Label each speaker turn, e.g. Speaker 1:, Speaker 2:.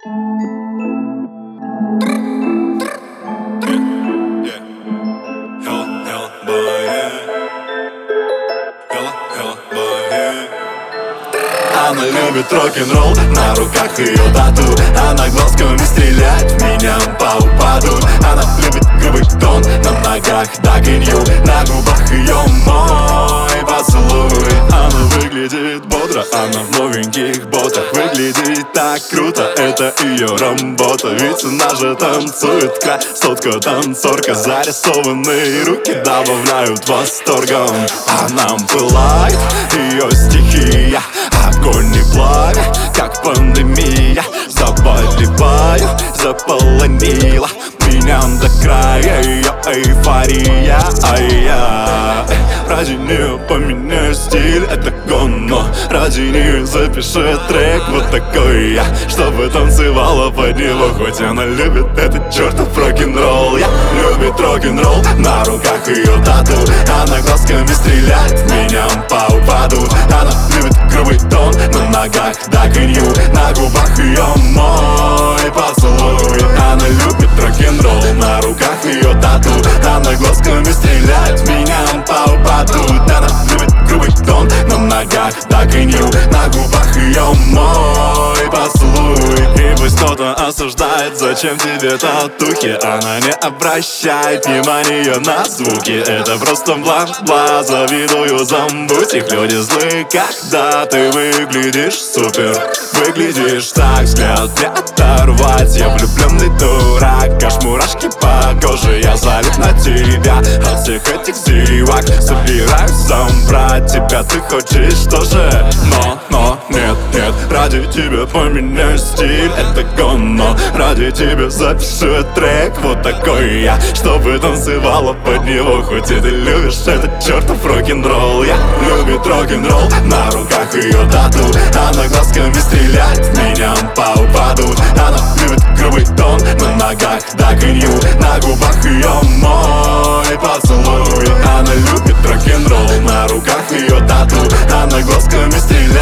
Speaker 1: Она любит рок-н-ролл, на руках ее тату. Она глазками стрелять в меня по упаду. Она любит грубый тон на ногах, так На губах ее мой поцелуй. Она выглядит бодро, она в новеньких так круто, это ее работа Ведь она же танцует, красотка, танцорка Зарисованные руки добавляют восторгом. Она пылает, ее стихия огонь и пламя Как пандемия Заболеваю, заполонила Меня до края ее эйфория А я ради нее поменяю стиль? Это Ради нее запиши трек вот такой я Чтобы танцевала под него Хоть она любит этот чертов рок-н-ролл. Я любит рок-н-ролл На руках ее тату Она глазками стреляет Меня по упаду. Она любит грубый тон На ногах так и нью На губах ее мой поцелуй. Она любит рок-н-ролл На руках ее тату Она глазками стреляет Меня кто-то осуждает Зачем тебе татухи? Она не обращает внимания на звуки. Это просто бла-бла Завидую, забудь их люди злые Когда ты выглядишь супер. Выглядишь так, взгляд не оторвать. Я влюбленный дурак Аж мурашки по коже. Я залип на тебя От всех этих зевак. Собираюсь забрать тебя Ты хочешь тоже. Но, но, нет, Ради тебя поменяю стиль Это гонно Ради тебя запишу трек Вот такой я. Чтобы танцевала под него Хоть и ты любишь этот чертов рок-н-ролл. Я любит рок-н-ролл На руках ее тату. Она глазками стреляет Меня по упаду. Она любит грубый тон На ногах так и нью. На губах ее мой поцелуй. Она любит рок-н-ролл На руках ее тату. Она глазками стреляет